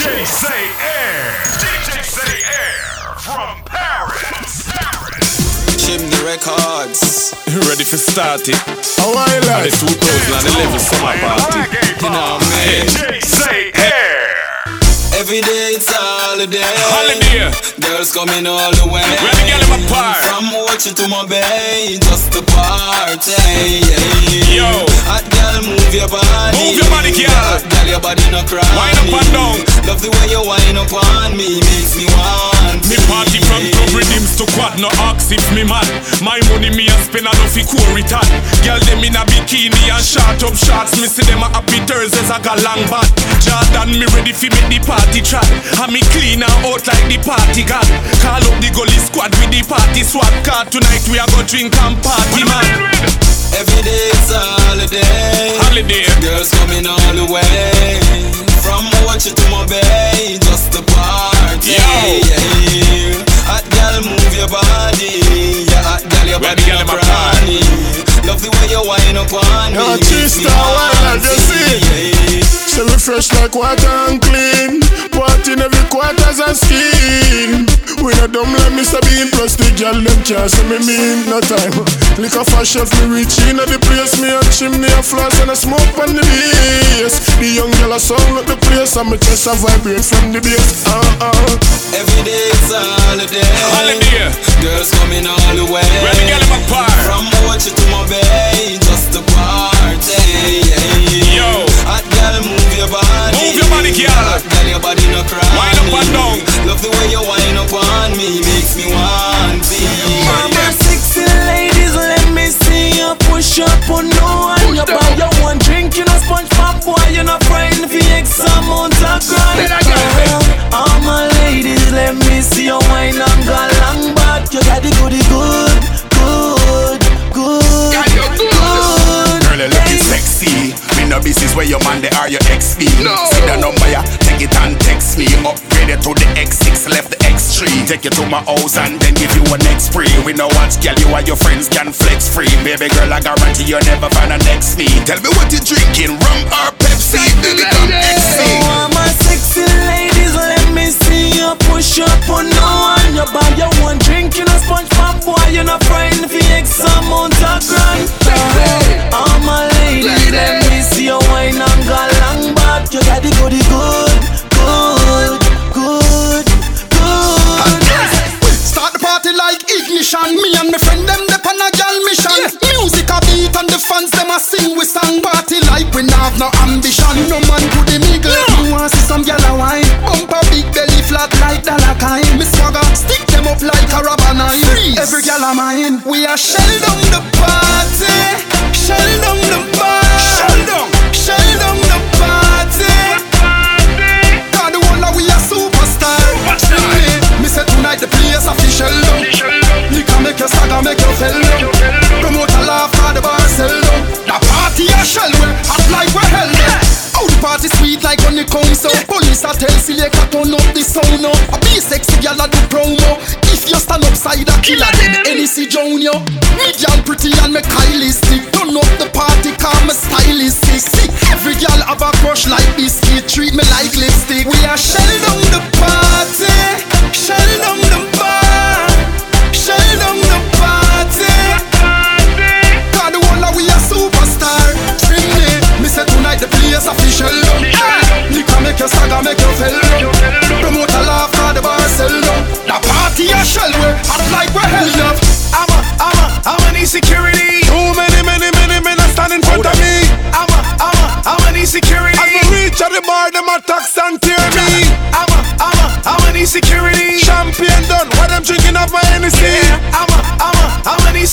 DJ Say Air. DJ C-Air from Paris. Paris. Chimney Records. Ready for start it. How I like? the 2011 summer party. You know me. DJ C-Air. Every day it's holiday. Holiday. Girls coming all the way. Where the girl in my park? Ochi to Mo Bay, just to party. Eh, eh. Yo. Hot girl, move your body. Move your body, girl. Hot girl, your body no cry. Wind up and down. Love the way you wind up on me, makes me want. Me party from club rhythms to quad, no ox if me mad. My money me a spend enough fi cool return. Girl them in a bikini and short up shorts. Me see them a happy Thursdays I got long bad. Jordan me ready fi make the party trap. And me clean and out like the party god. Call up the gully squad with the party swap car. Tonight we are gonna drink and party man. Every day it's a holiday. Holiday. Girls coming all the way. From Ochi to Mo Bay, just to party. Yo. Yeah. Hot girl, move your body. Yeah, hot girl, your Where body girl no in my cranny. Love the way you wind up on me. me Trista, not? You see? Say we fresh like water and clean. Party in every quarters and skin. We not dumb like Mr. Bean. Plus the girl them can't say me mean. No time. Liquor for chef me reach in at the place. Me a chimney a floss and a smoke on the base. The young girl a sound at the place and me chest a vibrate from the bass. Uh uh. Every day it's a holiday. Holiday. Girls coming all the way. Where the girl in my park? From Ochi to Mo Bay, just to party. Yeah. Yo. Hot girl, move your body. Move your body, girl. Hot girl, your body no cry. Wind up and down. Love the way Take you to my house and then give you a next free. We know what girl you and your friends can flex free. Baby girl, I guarantee you'll never find a next me. Tell me what you drinking, rum or Pepsi? Baby, come XC. So my sexy ladies, let me see you push up on no one. You buy your one drink, you know sponge pop boy, you know frightened for X amount of grand. All my ladies, let me see you wine and go long back. You got the goody good, good, Gal a mine. We are shell down the party. Shell down the bar. Shell down. Shell down the party. God, the whole of we a superstar. Me say tonight the place official down. Liquor make you stagger, make you fell down. Promote a laugh, cause the bar sell down. The party a shell we hot like we hell. Oh, the party sweet like when it comes out. Police a tell selector turn up the sound up. A be sexy gyal a Junior. Me gyal pretty and me Kylie stick. Turn up the party, cause me stylistic. See, every gyal have a crush like biscuit. Treat me like lipstick. We are shell down the party,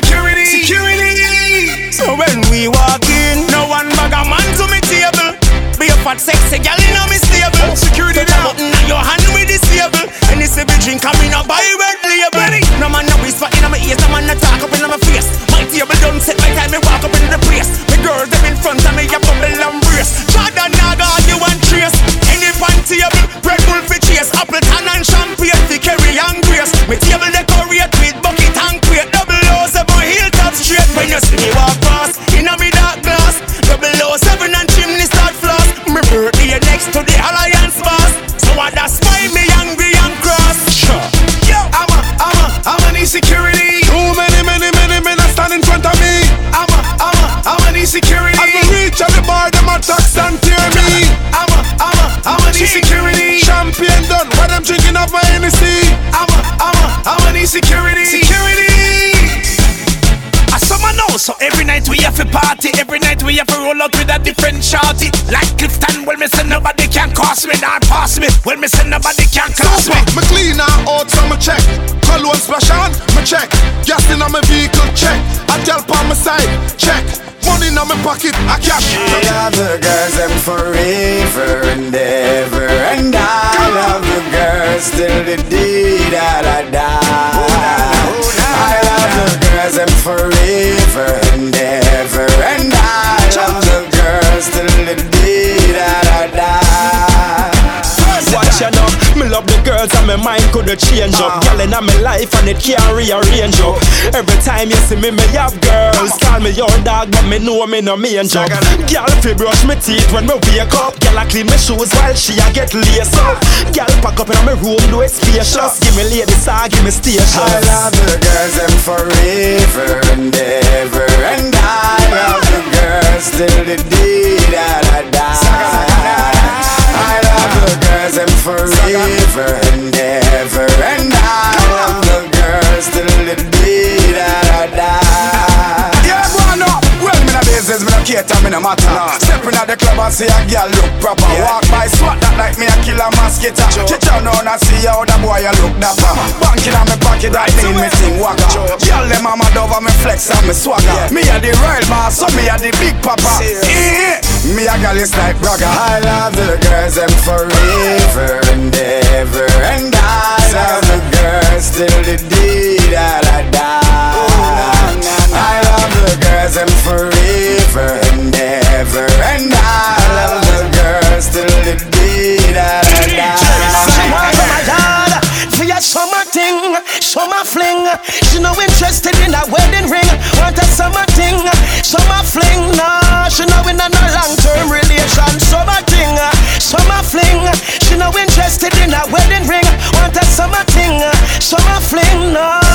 security. Security. So when we walk in, no one bag a man to me table. Be a fat sexy gal in a me stable. Oh, security Touch a now. button on your hand with the stable. And this be drink coming up by red label. No man no whisper in on my ears, no man no talk up in my face. My table done set by time me walk up in the place. Me girl them in front of me a bubble and brace. Jordan Naga you and trace. Any pan table, Red Bull for chase. Appleton and champagne for carry and grace. Me table we have to roll out with a different shorty. Like Clifton, well, me say nobody can cost me, not pass me. Well, me say nobody can class me. Me clean out, so me check. Cologne splash on, me check. Gas in on my vehicle, check. I tell on my side, check. Money in my pocket, I cash. I love the girls them forever and ever And I love the girls till the day that I die oh, I love the girls them forever my mind coulda change up. Ah. Girl in my life and it can't rearrange up. Every time you see me, me have girls. Call me your dog, but me know me no main job. Girl fi brush me teeth when me wake up. Girl I clean my shoes while she a get laced up. Girl pack up in my room, do it spacious. Give me lady star, give me station. I love the girls them forever and ever And I love the girls till the day that I die I love the girls them forever and ever Stepping at the club and see a girl look proper. Walk by, swat that like me a killer mosquito. Catch on on and see how the boy a look dapper. Banking on me pocket, that mean me sing waka. Girl, them a mad over me flex and me swagger. Me a the royal boss, so me a the big papa. Eh, Me a gal is like bragger. I love the girls them forever and ever And I love the girls till the day that I die Love the girls them forever and ever And I love the girls till the day that I die For your summer thing, summer fling. She no interested in a wedding ring. Want a summer thing, summer fling. Nah, she no in a no long term relation. Summer thing, summer fling. She no interested in a wedding ring. Want a summer thing, summer fling. Nah.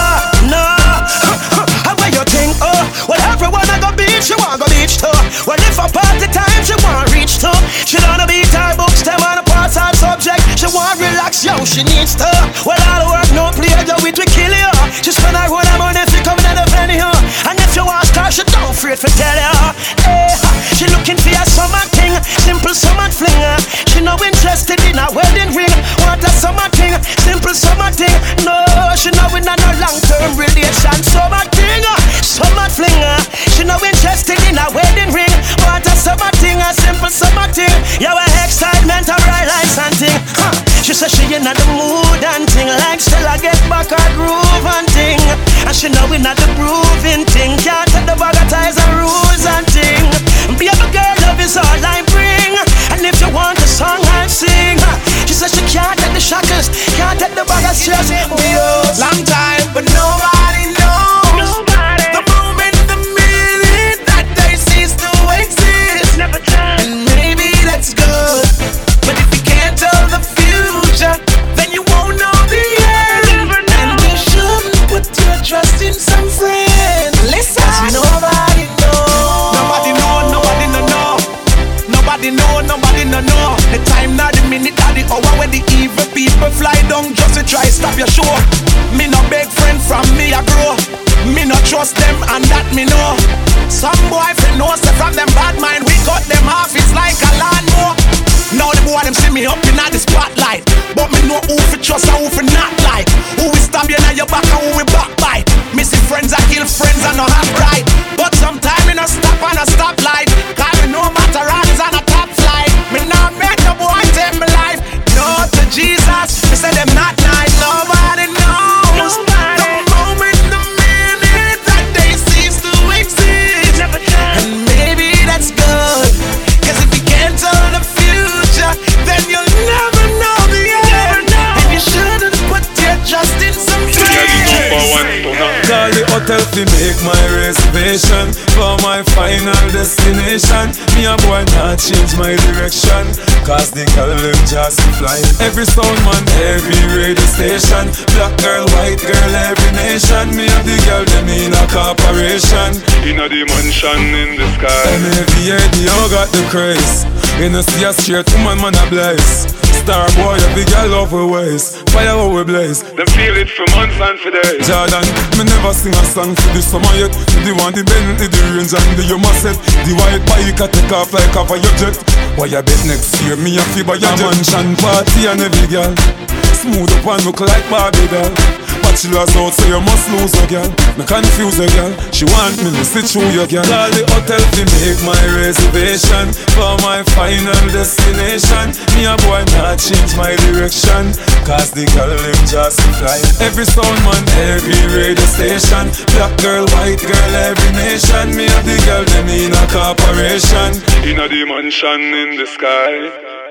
She in the mood and thing, like still I get back her groove and thing. And she know we not the grooving thing. Can't take the bag of ties and rules and thing. Baby girl, love is all I bring. And if you want a song, I'll sing. She says she can't take the shackles, can't take the bag of stress. Long time, but nobody knows. Know, nobody no know. The time, not the minute, not the hour when the evil people fly down just to try stop your show. Me no beg friend from me I grow. Me no trust them and that me know. Some boyfriend knows say from them bad mind we cut them off. It's like a lawnmower. Now the boy them see me up in the spotlight, but me know who fi trust and who fi not like. Who we stab you in your back and who we backbite. See friends I kill friends and no half right. But sometime me no stop on a stoplight. Cause me no matter all is on a top flight. Me not make no boy take my life. No to Jesus, me say them not nice. Nobody knows. The moment, the minute that they cease to exist. And maybe that's good. Cause if you can't tell the future, then you'll never know the end. And you shouldn't put your trust in some Call the hotel to make my reservation For my final destination. Me a boy not change my direction. Cause the girl them just fly. Every sound man, every radio station. Black girl, white girl, every nation. Me and the girl them in a corporation. In a dimension in the sky. MAVA, the got the craze. You know see a straight woman, man a bless Star boy, every girl love we ways. Fire how we blaze. Them feel it for months and for days. Jordan, me never sing a song for the summer yet. The one the Bentley, the range and the Yuma set. The white bike I take off like of your jet. Why you bet next year me a fee buy your mansion party and every girl. Smooth up and look like Barbie doll. Bachelor's out, so you must lose a girl. Me confuse a girl. She want me to sit through your girl. Call the hotel to make my reservation for my final destination. Me a boy not change my direction, cause the girl them just fly. Every sound man, every radio station. Black girl, white girl, every nation. Me and the girl them in a corporation. In a the mansion in the sky.